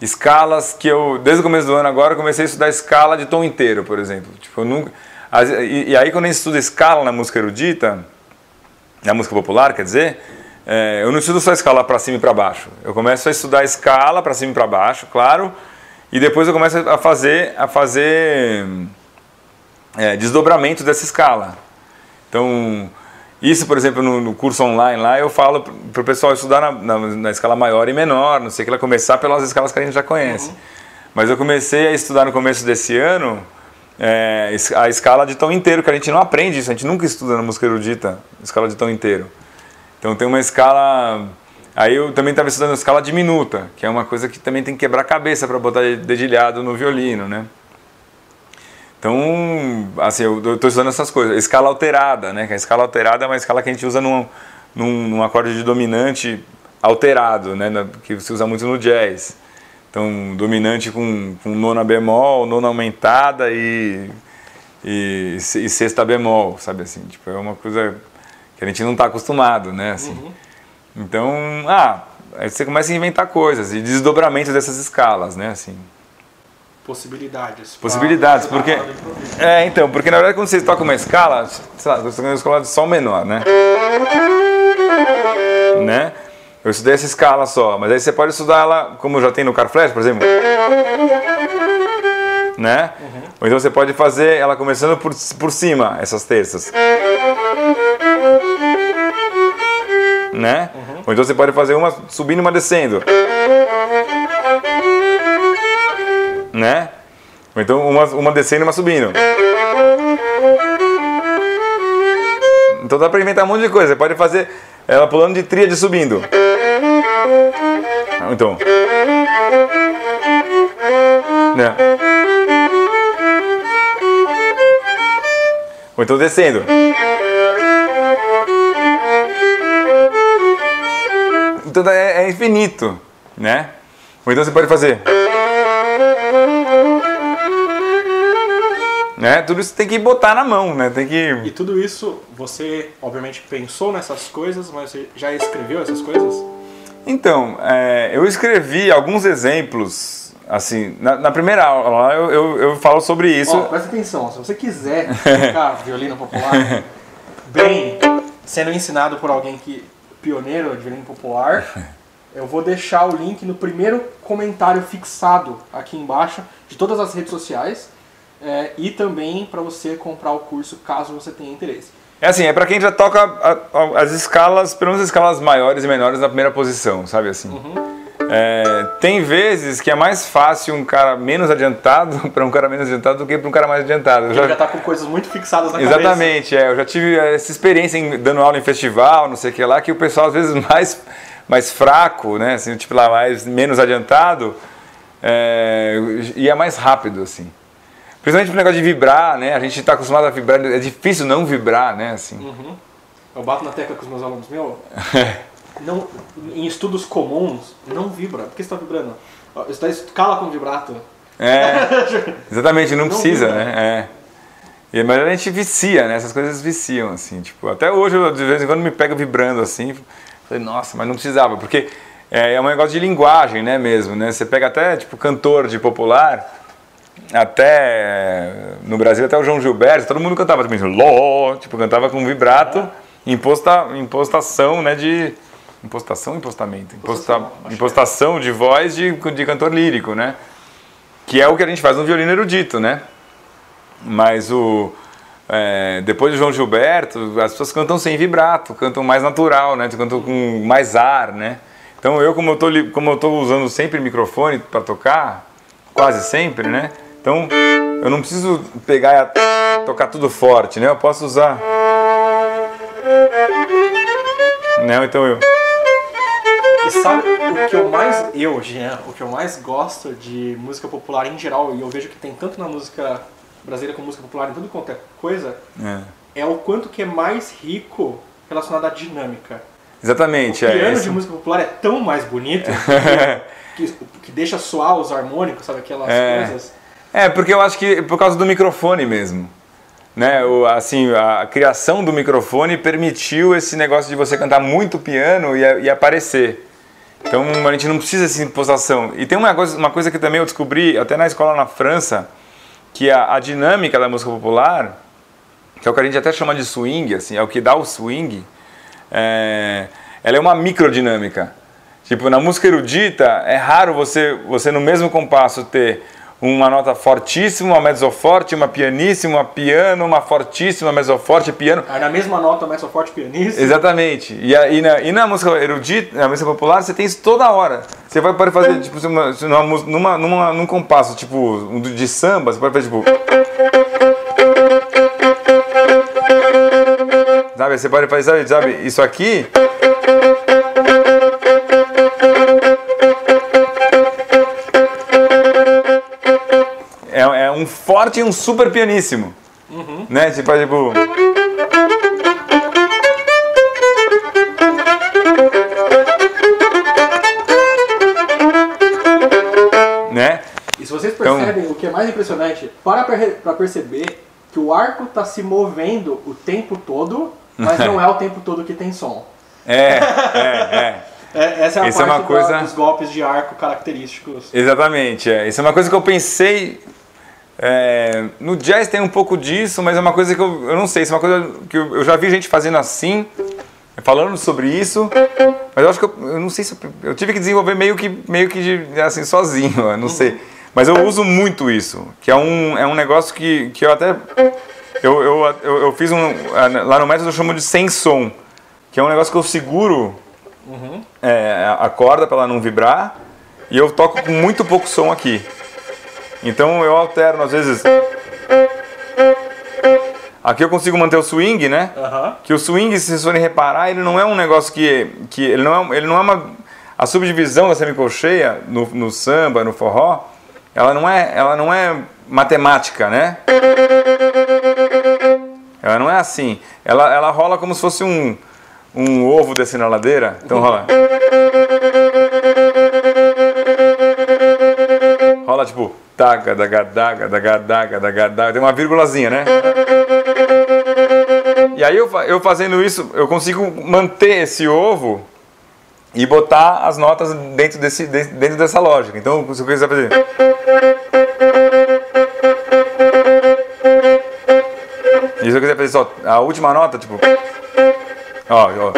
escalas que eu, desde o começo do ano agora, comecei a estudar escala de tom inteiro, por exemplo. Tipo, eu nunca... E aí quando a gente estuda escala na música erudita, na música popular, quer dizer é, eu não estudo só escala para cima e para baixo. Eu começo a estudar escala para cima e para baixo, claro, e depois eu começo a fazer, a fazer é, desdobramento dessa escala. Então, isso, por exemplo, no, no curso online lá, eu falo para o pessoal estudar na, na, na, escala maior e menor, não sei o que, começar pelas escalas que a gente já conhece. Uhum. Mas eu comecei a estudar no começo desse ano é, a escala de tom inteiro, que a gente não aprende isso, a gente nunca estuda na música erudita, escala de tom inteiro. Então tem uma escala. Aí eu também estava estudando escala diminuta, que é uma coisa que também tem que quebrar a cabeça para botar dedilhado no violino, né? Então, assim, eu estou estudando essas coisas. Escala alterada, né? Que a escala alterada é uma escala que a gente usa num, num, num acorde de dominante alterado, né? Que se usa muito no jazz. Então, dominante com, com nona bemol, nona aumentada e, e, e sexta bemol, sabe assim? Tipo, é uma coisa que a gente não está acostumado, né? Assim. Uhum. Então, ah, aí você começa a inventar coisas e desdobramentos dessas escalas, né? Assim.
Possibilidades.
Possibilidades, porque. É, então, porque na verdade quando você toca uma escala, sei lá, eu estou uma escala de sol menor, né? Né? Eu estudei essa escala só, mas aí você pode estudar ela, como já tem no Carflash, por exemplo. Né? Uhum. Ou então você pode fazer ela começando por, por cima, essas terças né? Uhum. Ou então você pode fazer uma subindo e uma descendo. Né? Ou então uma, uma descendo e uma subindo. Então dá pra inventar um monte de coisa. Você pode fazer ela pulando de tríade subindo. Então. Né? Ou então descendo. Então é, é infinito, né? Ou então você pode fazer. Né? Tudo isso tem que botar na mão, né? Tem que...
E tudo isso, você obviamente pensou nessas coisas, mas você já escreveu essas coisas?
Então, é, eu escrevi alguns exemplos, assim, na, na primeira aula eu, eu, eu, falo sobre isso. Oh,
presta atenção, se você quiser tocar violino popular, bem, sendo ensinado por alguém que pioneiro de violino popular. Eu vou deixar o link no primeiro comentário fixado aqui embaixo de todas as redes sociais é, e também para você comprar o curso caso você tenha interesse.
É assim, é para quem já toca as escalas, pelo menos as escalas maiores e menores na primeira posição, sabe assim. Uhum. É, tem vezes que é mais fácil um cara menos adiantado para um cara menos adiantado do que para um cara mais adiantado.
Já, já tá com coisas muito fixadas na
Exatamente,
cabeça.
é. Eu já tive essa experiência em, dando aula em festival, não sei o que lá, que o pessoal às vezes mais, mais fraco, né, assim, tipo lá mais menos adiantado, é, ia mais rápido, assim. Principalmente pro negócio de vibrar, né? A gente tá acostumado a vibrar, é difícil não vibrar, né? Assim.
Uhum. Eu bato na tecla com os meus alunos, meu, não, em estudos comuns, não vibra. Por que você está vibrando? Ó, Isso daí cala com vibrato.
É, exatamente, não,
Não
precisa,
vibra.
né? É. E, mas a gente vicia, né? Essas coisas viciam, assim. Tipo, até hoje, eu, de vez em quando, me pega vibrando, assim. Falei, nossa, mas não precisava. Porque é, é um negócio de linguagem, né, mesmo, né? Você pega até, tipo, cantor de popular, até no Brasil, até o João Gilberto, todo mundo cantava também, assim, ló, tipo, cantava com vibrato, imposta, impostação, né, de... Impostação ou impostamento? Imposta,
Impostação, que é.
impostação de voz de, de cantor lírico, né? Que é o que a gente faz no violino erudito, né? Mas o... é, depois do João Gilberto, as pessoas cantam sem vibrato, cantam mais natural, né? Cantam com mais ar, né? Então eu, como eu tô, como eu tô usando sempre microfone para tocar, quase sempre, né? Então eu não preciso pegar e tocar tudo forte, né? Eu posso usar... Né? Então eu...
E sabe o que eu mais, eu, Jean, o que eu mais gosto de música popular em geral, e eu vejo que tem tanto na música brasileira como música popular em tudo quanto é coisa,
É.
é o quanto que é mais rico relacionado à dinâmica.
Exatamente,
O
é.
piano
esse-
de música popular é tão mais bonito que, que deixa soar os harmônicos, sabe aquelas
É.
coisas.
É, porque eu acho que por causa do microfone mesmo. Né? O, assim, a criação do microfone permitiu esse negócio de você cantar muito piano e, e aparecer. Então a gente não precisa dessa impostação. E tem uma coisa, uma coisa que também eu descobri, até na escola na França, que a, a dinâmica da música popular, que é o que a gente até chama de swing, assim, é o que dá o swing, é, ela é uma microdinâmica. Tipo, na música erudita, é raro você, você no mesmo compasso ter uma nota fortíssima, uma mezzoforte, uma pianíssima, uma piano, uma fortíssima, mezzoforte, piano.
Aí na mesma nota, mais forte pianista.
Exatamente. E, a- e na, e na música erudita, na música popular, você tem isso toda hora. Você vai pode fazer, tipo, uma- numa, numa, num compasso, tipo, um de de samba, você pode fazer, tipo... Sabe, você pode fazer, sabe, sabe isso aqui... É, é um forte e um super pianíssimo. Né? Tipo, tipo... Né?
E se vocês
Então-
percebem, o que é mais impressionante, para para perceber que o arco está se movendo o tempo todo, mas não é o tempo todo que tem som.
É, é, é.
É, essa é a
Isso é
parte
uma coisa-
dos golpes de arco característicos.
Exatamente, é. Isso é uma coisa que eu pensei. É, no jazz tem um pouco disso, mas é uma coisa que eu, eu não sei. É uma coisa que eu, eu já vi gente fazendo assim, falando sobre isso, mas eu acho que eu, eu não sei se eu, tive que desenvolver meio que, meio que assim, sozinho, eu não sei. Mas eu uso muito isso, que é um, é um negócio que, que eu até. Eu, eu, eu, fiz um. Lá no método eu chamo de sem som, que é um negócio que eu seguro é, a corda para ela não vibrar e eu toco com muito pouco som aqui. Então eu alterno às vezes. Aqui eu consigo manter o swing, né? Que o swing, se vocês forem reparar, ele não é um negócio que. que ele, não é, ele não é uma. A subdivisão da semicolcheia no, no samba, no forró, ela não é, ela não é matemática, né? Ela não é assim. Ela, ela rola como se fosse um, um ovo descendo a ladeira. Então. Rola tipo. Daga, daga, daga, daga, daga, daga, daga. Tem uma vírgulazinha, né? E aí eu, eu fazendo isso, eu consigo manter esse ovo e botar as notas dentro, desse, de- dentro dessa lógica. Então, se eu quiser fazer. E se eu quiser fazer só a última nota, tipo. Ó, ó.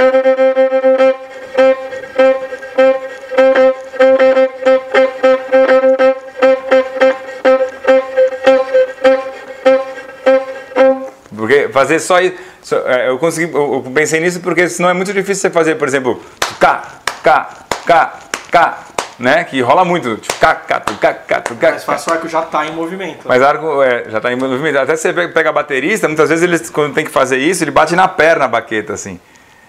Fazer só isso. só- é, Eu consegui. Eu eu pensei nisso porque senão é muito difícil você fazer, por exemplo, cá, cá, cá, cá, né? Que rola muito. Cá,
Mas faz o arco já está em movimento.
mas arco é, já está em movimento. Até você pega, pega baterista, muitas vezes ele, quando tem que fazer isso, ele bate na perna a baqueta, assim.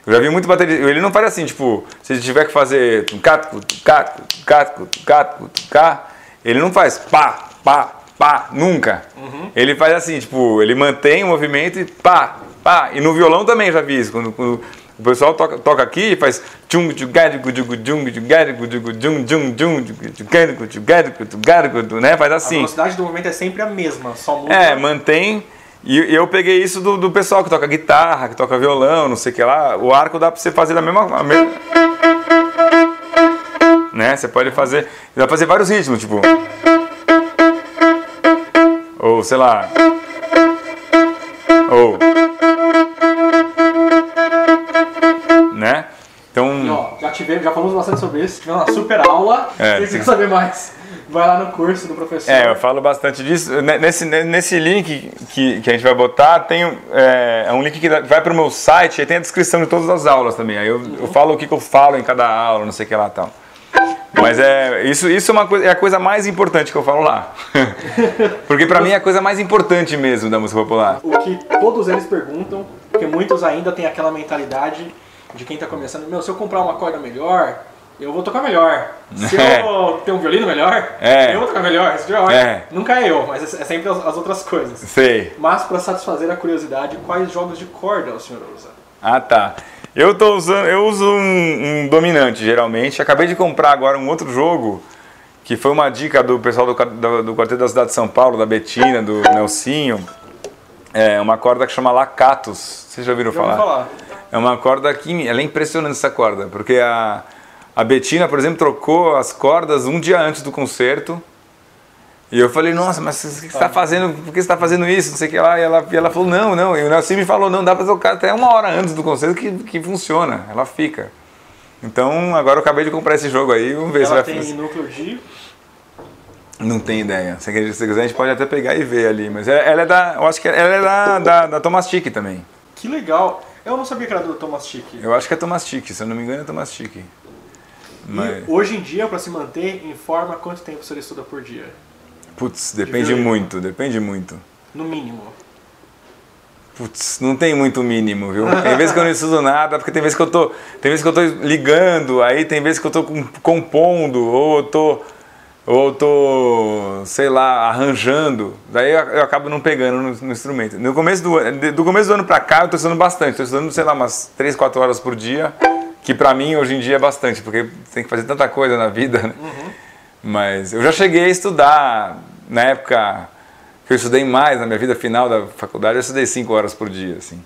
Eu já vi muito baterista. Ele não faz assim, tipo, se ele tiver que fazer cá, tu, cá, tu, cá, ele não faz pá, pá, pá. nunca. Ele faz assim, tipo, ele mantém o movimento e pá, pá. E no violão também já vi isso. Quando, quando o pessoal toca, toca aqui e faz tchum tchugadico tchugu tchung tchugadico tchugu tchung tchung tchung tchugadico tchugadico tchugadico, né? Faz
A
assim.
velocidade do movimento é sempre a mesma, só muda.
É, mantém. E eu peguei isso do, do pessoal que toca guitarra, que toca violão, não sei o que lá. O arco dá pra você fazer da mesma. a Né? Você pode fazer. Dá pra fazer vários ritmos, tipo. Ou sei lá. Ou. Né?
E,
Então.
ó, já, tivemos, já falamos bastante sobre isso, tivemos uma super aula.
É,
Se você
sim.
quer saber mais, vai lá no curso do professor.
É, eu falo bastante disso. Ne- Nesse, nesse link que, que a gente vai botar, tem é, é um link que vai para o meu site e tem a descrição de todas as aulas também. Aí eu, eu falo o que, que eu falo em cada aula, não sei o que lá e tal. Mas é, isso, isso é, uma coisa, é a coisa mais importante que eu falo lá. Porque para mim é a coisa mais importante mesmo da música popular.
O que todos eles perguntam, porque muitos ainda têm aquela mentalidade de quem tá começando, meu, se eu comprar uma corda melhor, eu vou tocar melhor. Se eu ter um violino melhor,
É.
eu vou tocar melhor.
É.
Nunca é eu, mas é é sempre as, as outras coisas.
Sei.
Mas para satisfazer a curiosidade, quais jogos de corda o senhor usa?
Ah, tá. Eu tô usando, eu uso um, um dominante geralmente. Acabei de comprar agora um outro jogo que foi uma dica do pessoal do, do, do Quarteto da Cidade de São Paulo, da Betina, do Nelsinho. É uma corda que chama Lacatus. Vocês já ouviram
Já
falar?
falar.
É uma corda que ela é impressionante essa corda, porque a a Betina, por exemplo, trocou as cordas um dia antes do concerto. E eu falei, nossa, mas o que você está fazendo? Por que você está fazendo isso? Não sei o que lá. E ela, e ela falou, não, não. E o Nelson me falou, não, dá para tocar até uma hora antes do concerto que, que funciona. Ela fica. Então, agora eu acabei de comprar esse jogo aí, vamos ver se
Ela
vai
tem núcleo de.
Não tem ideia. Se se quiser, a gente pode até pegar e ver ali. Mas ela, é da. Eu acho que ela é da, da, da Thomas Chick também.
Que legal. Eu não sabia que era do Thomas Chick.
Eu acho que é Thomas Chick, se eu não me engano é Thomas Chick. Mas,
E hoje em dia, para se manter em forma, quanto tempo você estuda por dia?
Putz, depende
violino.
muito, depende muito.
No mínimo.
Putz, não tem muito mínimo, viu? Tem vezes que eu não estudo nada, porque tem vezes que eu tô, tem vezes que eu tô ligando, aí tem vezes que eu tô com- compondo, ou eu tô ou eu tô, sei lá, arranjando. Daí eu, eu acabo não pegando no, no instrumento. No começo do, de- do começo do ano pra cá, eu tô estudando bastante. Tô estudando, sei lá, umas 3, 4 horas por dia, que pra mim hoje em dia é bastante, porque tem que fazer tanta coisa na vida, né? Mas eu já cheguei a estudar, na época que eu estudei mais, na minha vida final da faculdade, eu estudei 5 horas por dia, assim.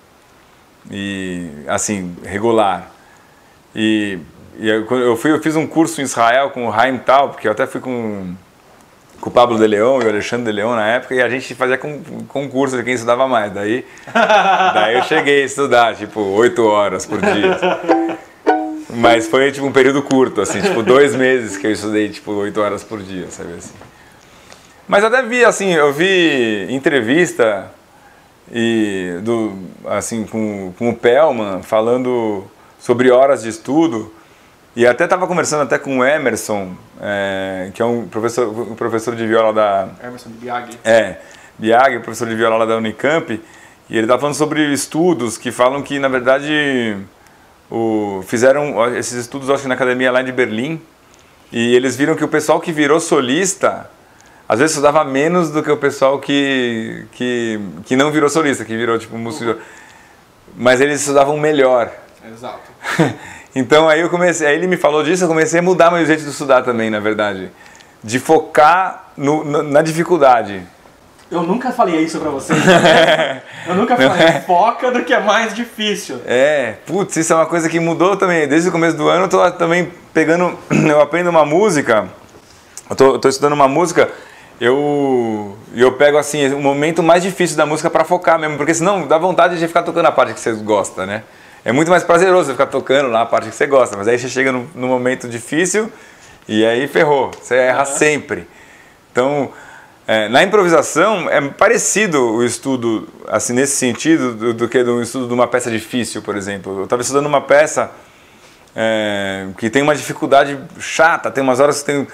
E, assim, regular. E, e eu, eu, fui, eu fiz um curso em Israel com o Haim Tal, porque eu até fui com, com o Pablo de Leão e o Alexandre de Leão na época, e a gente fazia com, concurso de quem estudava mais. Daí, daí eu cheguei a estudar, tipo, 8 horas por dia. Mas foi tipo um período curto, assim, tipo dois meses que eu estudei tipo oito horas por dia, sabe assim. Mas até vi, assim, eu vi entrevista e do, assim, com, com o Pellman falando sobre horas de estudo e até estava conversando até com o Emerson, é, que é um professor, um professor de viola da,
Emerson Biagi.
é, Biag, professor de viola lá da Unicamp, e ele está falando sobre estudos que falam que, na verdade, o, fizeram esses estudos, acho que na academia lá de Berlim, e eles viram que o pessoal que virou solista, às vezes estudava menos do que o pessoal que, que, que não virou solista, que virou tipo músico. Mas eles estudavam melhor.
Exato.
Então aí eu comecei, aí ele me falou disso, eu comecei a mudar meu jeito de estudar também, na verdade. De focar no, na- na dificuldade.
Eu nunca falei isso pra vocês. né? Eu nunca falei, foca do que é mais difícil.
É, putz, isso é uma coisa que mudou também. Desde o começo do ano eu tô também pegando, eu aprendo uma música, eu tô, eu tô estudando uma música, eu, eu pego assim, o momento mais difícil da música pra focar mesmo, porque senão dá vontade de ficar tocando a parte que você gosta, né? É muito mais prazeroso você ficar tocando lá a parte que você gosta, mas aí você chega no, no momento difícil e aí ferrou, você erra sempre. Então, é, na improvisação é parecido o estudo, assim, nesse sentido, do, do que do estudo de uma peça difícil, por exemplo. Eu estava estudando uma peça é, que tem uma dificuldade chata, tem umas horas que tem,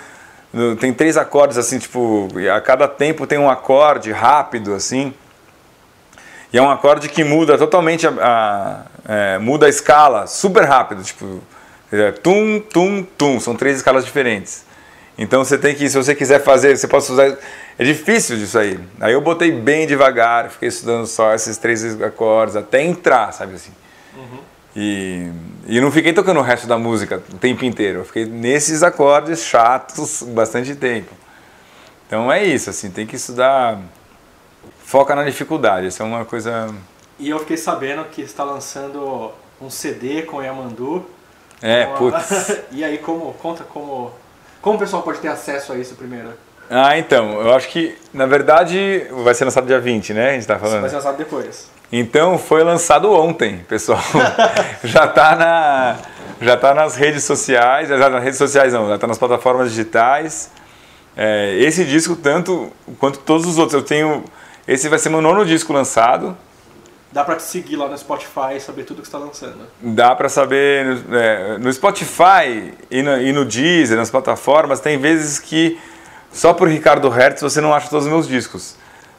tem três acordes, assim, tipo, a cada tempo tem um acorde rápido, assim. E é um acorde que muda totalmente a, a- é, muda a escala super rápido, tipo, é, tum, tum, tum, são três escalas diferentes. Então você tem que, se você quiser fazer, você pode usar. É difícil disso aí. Aí eu botei bem devagar, fiquei estudando só esses três acordes até entrar, sabe assim. Uhum. E, e não fiquei tocando o resto da música o tempo inteiro. Eu fiquei nesses acordes chatos bastante tempo. Então é isso, assim, tem que estudar. Foca na dificuldade, isso é uma coisa.
E eu fiquei sabendo que está lançando um CD com Yamandu.
É, putz.
e aí, como, conta como como o pessoal pode ter acesso a isso primeiro?
Ah, então, eu acho que, na verdade, vai ser lançado dia 20, né? A gente tá falando.
Vai ser lançado depois.
Então, foi lançado ontem, pessoal. já tá na já tá nas redes sociais, já nas redes sociais não, já tá nas plataformas digitais. É, esse disco tanto quanto todos os outros, eu tenho esse vai ser meu nono disco lançado.
Dá para te seguir lá no Spotify e saber tudo que está lançando.
Dá para saber é, no Spotify e no, e no Deezer, nas plataformas, tem vezes que só por Ricardo Hertz você não acha todos os meus discos.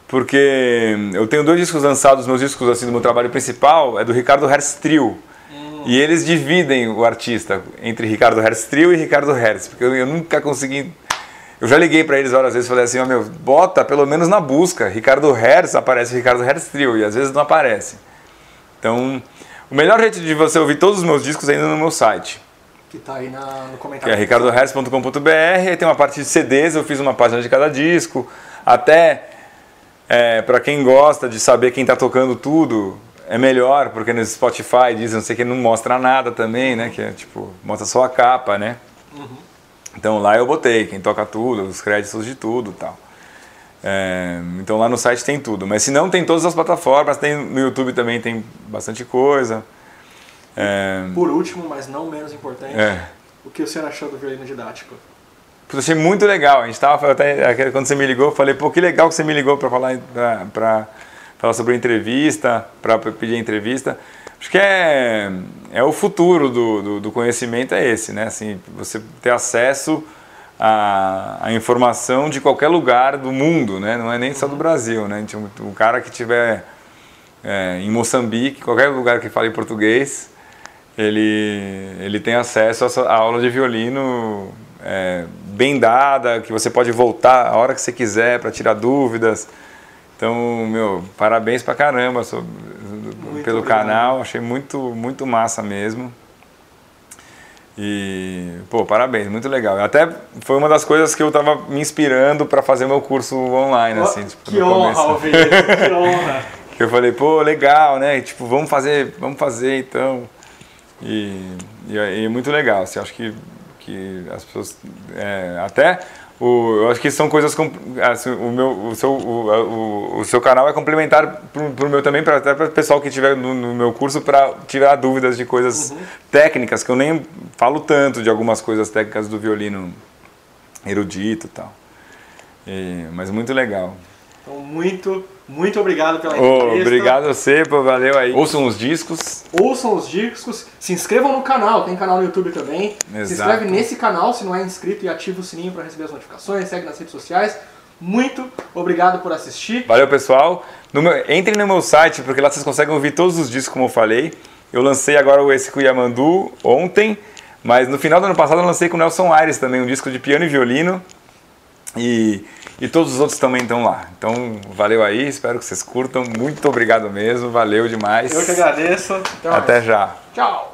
Porque eu tenho dois discos lançados, meus discos assim do meu trabalho principal é do Ricardo Hertz Trio. Hum. E eles dividem o artista entre Ricardo Hertz Trio e Ricardo Hertz, porque eu, eu nunca consegui eu já liguei para eles várias vezes e falei assim, ó oh, meu, bota pelo menos na busca. Ricardo Hertz, aparece Ricardo Hertz Trio, e às vezes não aparece. Então, o melhor jeito de você ouvir todos os meus discos é indo no meu site.
Que tá aí na, no comentário.
Que é ricardohertz.com.br, aí tem uma parte de CDs, eu fiz uma página de cada disco. Até é, para quem gosta de saber quem está tocando tudo, é melhor, porque no Spotify diz, não sei que não mostra nada também, né? Que é tipo, mostra só a capa, né? Uhum. Então lá eu botei quem toca tudo, os créditos de tudo tal. É, então lá no site tem tudo. Mas se não, tem todas as plataformas, tem no YouTube também tem bastante coisa.
É, Por último, mas não menos importante, é. o que o senhor achou do violino didático?
Eu achei muito legal. A gente tava até quando você me ligou, eu falei, pô, que legal que você me ligou para falar para falar sobre a entrevista, para pedir a entrevista. Acho que é, é o futuro do, do, do, conhecimento é esse, né? Assim, você ter acesso à, à, informação de qualquer lugar do mundo, né? Não é nem só do Brasil, né? Um, um cara que tiver é, em Moçambique, qualquer lugar que fale português, ele, ele tem acesso à aula de violino é, bem dada, que você pode voltar a hora que você quiser para tirar dúvidas. Então, meu, parabéns pra caramba sobre, pelo obrigado. canal, achei muito, muito massa mesmo. E, pô, parabéns, muito legal. Até foi uma das coisas que eu tava me inspirando para fazer meu curso online, oh, assim, tipo,
Que honra, Alveiro, que honra.
que eu falei, pô, legal, né? E, tipo, vamos fazer, vamos fazer então. E, e, e muito legal, assim, acho que, que as pessoas, é, até o, eu acho que são coisas assim, o meu o seu o, o, o seu canal é complementar para o meu também para até para o pessoal que tiver no, no meu curso para tirar dúvidas de coisas uhum. técnicas que eu nem falo tanto de algumas coisas técnicas do violino erudito e tal e, mas muito legal
então muito muito obrigado pela entrevista.
Oh, obrigado a você, pô, valeu aí. Ouçam os discos.
Ouçam os discos. Se inscrevam no canal, tem canal no YouTube também. Exato. Se inscreve nesse canal se não é inscrito e ativa o sininho para receber as notificações. Segue nas redes sociais. Muito obrigado por assistir.
Valeu, pessoal. No meu, entrem no meu site, porque lá vocês conseguem ouvir todos os discos, como eu falei. Eu lancei agora esse com o Yamandu ontem, mas no final do ano passado eu lancei com o Nelson Aires também, um disco de piano e violino. E, e todos os outros também estão lá. Então, valeu aí, espero que vocês curtam. Muito obrigado mesmo, valeu demais.
Eu que agradeço.
Até, Até já.
Tchau.